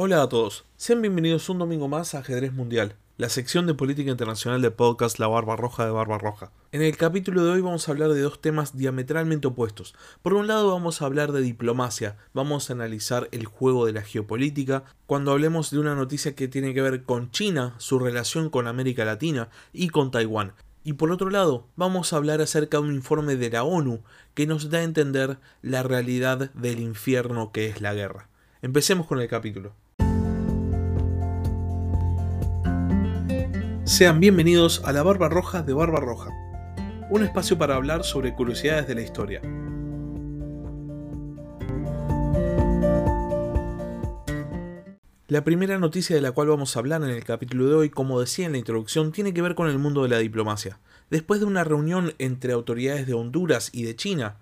Hola a todos, sean bienvenidos un domingo más a Ajedrez Mundial, la sección de política internacional del podcast La Barba Roja de Barba Roja. En el capítulo de hoy vamos a hablar de dos temas diametralmente opuestos. Por un lado vamos a hablar de diplomacia, vamos a analizar el juego de la geopolítica, cuando hablemos de una noticia que tiene que ver con China, su relación con América Latina y con Taiwán. Y por otro lado, vamos a hablar acerca de un informe de la ONU que nos da a entender la realidad del infierno que es la guerra. Empecemos con el capítulo. Sean bienvenidos a la Barba Roja de Barba Roja, un espacio para hablar sobre curiosidades de la historia. La primera noticia de la cual vamos a hablar en el capítulo de hoy, como decía en la introducción, tiene que ver con el mundo de la diplomacia. Después de una reunión entre autoridades de Honduras y de China,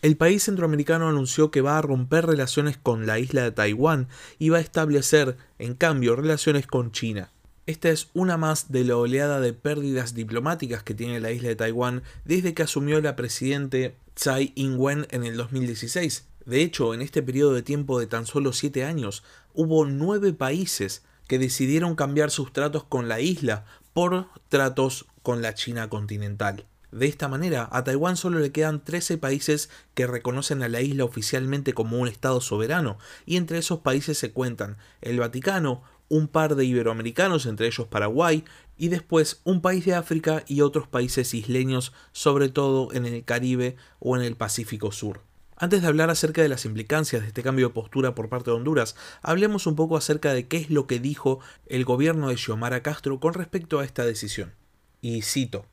el país centroamericano anunció que va a romper relaciones con la isla de Taiwán y va a establecer, en cambio, relaciones con China. Esta es una más de la oleada de pérdidas diplomáticas que tiene la isla de Taiwán desde que asumió la presidente Tsai Ing-wen en el 2016. De hecho, en este periodo de tiempo de tan solo siete años, hubo nueve países que decidieron cambiar sus tratos con la isla por tratos con la China continental. De esta manera, a Taiwán solo le quedan 13 países que reconocen a la isla oficialmente como un Estado soberano, y entre esos países se cuentan el Vaticano, un par de iberoamericanos, entre ellos Paraguay, y después un país de África y otros países isleños, sobre todo en el Caribe o en el Pacífico Sur. Antes de hablar acerca de las implicancias de este cambio de postura por parte de Honduras, hablemos un poco acerca de qué es lo que dijo el gobierno de Xiomara Castro con respecto a esta decisión. Y cito,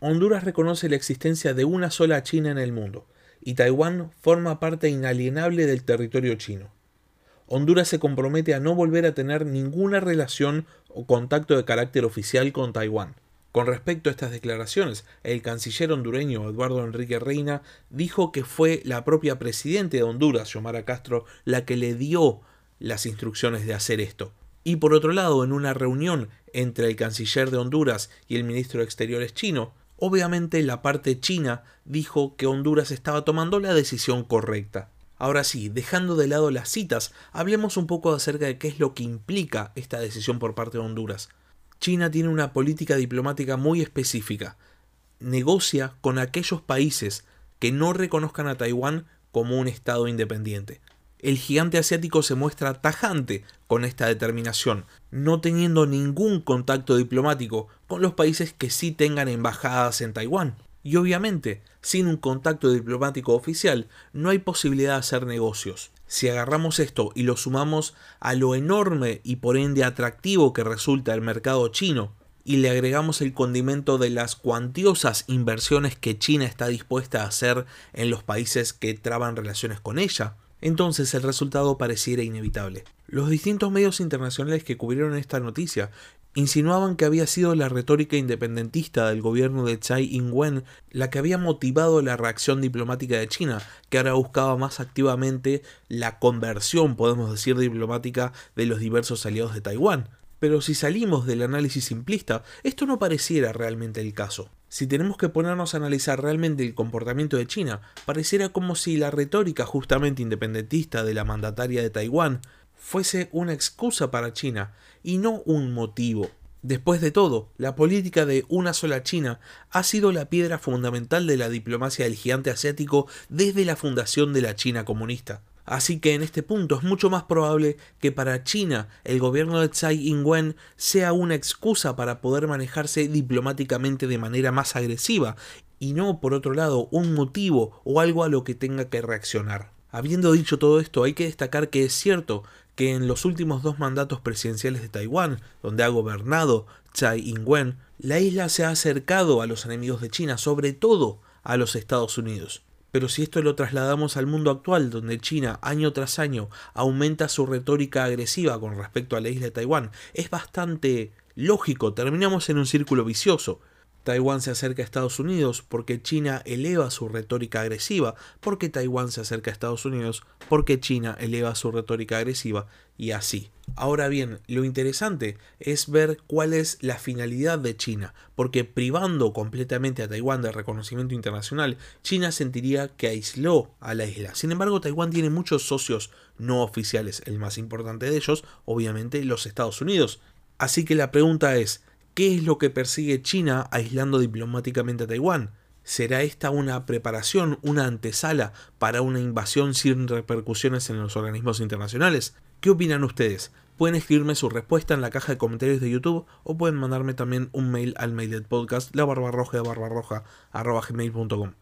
Honduras reconoce la existencia de una sola China en el mundo, y Taiwán forma parte inalienable del territorio chino. Honduras se compromete a no volver a tener ninguna relación o contacto de carácter oficial con Taiwán. Con respecto a estas declaraciones, el canciller hondureño Eduardo Enrique Reina dijo que fue la propia presidenta de Honduras, Xiomara Castro, la que le dio las instrucciones de hacer esto. Y por otro lado, en una reunión entre el canciller de Honduras y el ministro de Exteriores chino, obviamente la parte china dijo que Honduras estaba tomando la decisión correcta. Ahora sí, dejando de lado las citas, hablemos un poco acerca de qué es lo que implica esta decisión por parte de Honduras. China tiene una política diplomática muy específica. Negocia con aquellos países que no reconozcan a Taiwán como un Estado independiente. El gigante asiático se muestra tajante con esta determinación, no teniendo ningún contacto diplomático con los países que sí tengan embajadas en Taiwán. Y obviamente, sin un contacto diplomático oficial, no hay posibilidad de hacer negocios. Si agarramos esto y lo sumamos a lo enorme y por ende atractivo que resulta el mercado chino, y le agregamos el condimento de las cuantiosas inversiones que China está dispuesta a hacer en los países que traban relaciones con ella, entonces el resultado pareciera inevitable. Los distintos medios internacionales que cubrieron esta noticia insinuaban que había sido la retórica independentista del gobierno de Tsai Ing-wen la que había motivado la reacción diplomática de China, que ahora buscaba más activamente la conversión, podemos decir, diplomática de los diversos aliados de Taiwán. Pero si salimos del análisis simplista, esto no pareciera realmente el caso. Si tenemos que ponernos a analizar realmente el comportamiento de China, pareciera como si la retórica justamente independentista de la mandataria de Taiwán fuese una excusa para China y no un motivo. Después de todo, la política de una sola China ha sido la piedra fundamental de la diplomacia del gigante asiático desde la fundación de la China comunista. Así que en este punto es mucho más probable que para China el gobierno de Tsai Ing-wen sea una excusa para poder manejarse diplomáticamente de manera más agresiva y no, por otro lado, un motivo o algo a lo que tenga que reaccionar. Habiendo dicho todo esto, hay que destacar que es cierto que en los últimos dos mandatos presidenciales de Taiwán, donde ha gobernado Tsai Ing-wen, la isla se ha acercado a los enemigos de China, sobre todo a los Estados Unidos. Pero si esto lo trasladamos al mundo actual, donde China año tras año aumenta su retórica agresiva con respecto a la isla de Taiwán, es bastante lógico, terminamos en un círculo vicioso. Taiwán se acerca a Estados Unidos porque China eleva su retórica agresiva, porque Taiwán se acerca a Estados Unidos porque China eleva su retórica agresiva, y así. Ahora bien, lo interesante es ver cuál es la finalidad de China, porque privando completamente a Taiwán del reconocimiento internacional, China sentiría que aisló a la isla. Sin embargo, Taiwán tiene muchos socios no oficiales, el más importante de ellos, obviamente, los Estados Unidos. Así que la pregunta es, ¿qué es lo que persigue China aislando diplomáticamente a Taiwán? ¿Será esta una preparación, una antesala para una invasión sin repercusiones en los organismos internacionales? ¿Qué opinan ustedes? Pueden escribirme su respuesta en la caja de comentarios de YouTube o pueden mandarme también un mail al mail del podcast la barbarroja de barbarroja.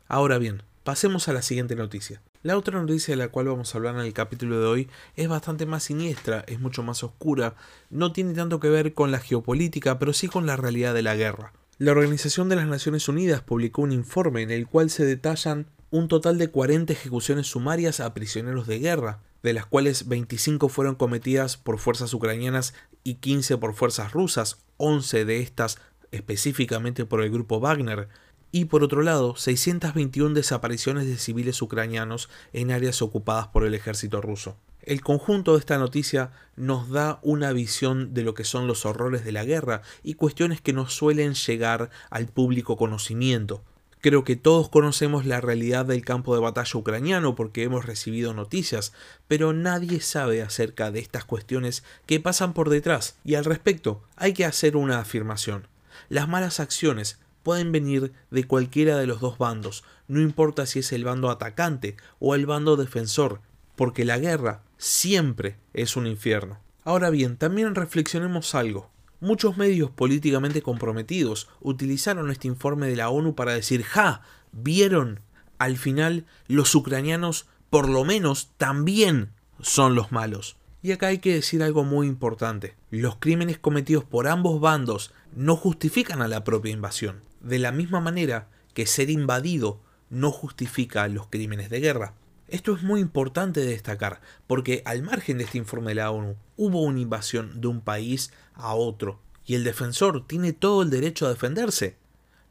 Ahora bien, pasemos a la siguiente noticia. La otra noticia de la cual vamos a hablar en el capítulo de hoy es bastante más siniestra, es mucho más oscura, no tiene tanto que ver con la geopolítica, pero sí con la realidad de la guerra. La Organización de las Naciones Unidas publicó un informe en el cual se detallan un total de 40 ejecuciones sumarias a prisioneros de guerra, de las cuales 25 fueron cometidas por fuerzas ucranianas y 15 por fuerzas rusas, 11 de estas específicamente por el grupo Wagner, y por otro lado 621 desapariciones de civiles ucranianos en áreas ocupadas por el ejército ruso. El conjunto de esta noticia nos da una visión de lo que son los horrores de la guerra y cuestiones que no suelen llegar al público conocimiento, Creo que todos conocemos la realidad del campo de batalla ucraniano porque hemos recibido noticias, pero nadie sabe acerca de estas cuestiones que pasan por detrás. Y al respecto, hay que hacer una afirmación. Las malas acciones pueden venir de cualquiera de los dos bandos, no importa si es el bando atacante o el bando defensor, porque la guerra siempre es un infierno. Ahora bien, también reflexionemos algo. Muchos medios políticamente comprometidos utilizaron este informe de la ONU para decir, ja, vieron, al final los ucranianos por lo menos también son los malos. Y acá hay que decir algo muy importante. Los crímenes cometidos por ambos bandos no justifican a la propia invasión, de la misma manera que ser invadido no justifica los crímenes de guerra. Esto es muy importante de destacar, porque al margen de este informe de la ONU, hubo una invasión de un país a otro, y el defensor tiene todo el derecho a defenderse.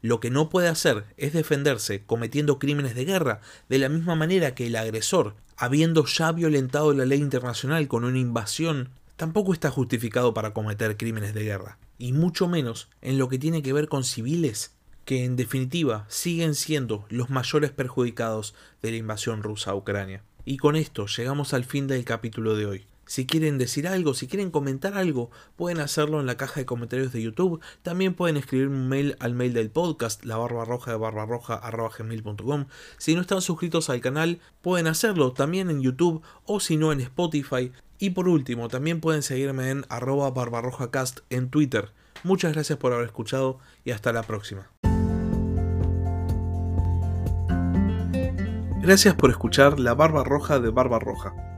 Lo que no puede hacer es defenderse cometiendo crímenes de guerra, de la misma manera que el agresor, habiendo ya violentado la ley internacional con una invasión, tampoco está justificado para cometer crímenes de guerra, y mucho menos en lo que tiene que ver con civiles que en definitiva siguen siendo los mayores perjudicados de la invasión rusa a Ucrania. Y con esto llegamos al fin del capítulo de hoy. Si quieren decir algo, si quieren comentar algo, pueden hacerlo en la caja de comentarios de YouTube. También pueden escribir un mail al mail del podcast, la barba de barbarroja Si no están suscritos al canal, pueden hacerlo también en YouTube o si no en Spotify. Y por último, también pueden seguirme en arroba barbarrojacast en Twitter. Muchas gracias por haber escuchado y hasta la próxima. Gracias por escuchar La Barba Roja de Barba Roja.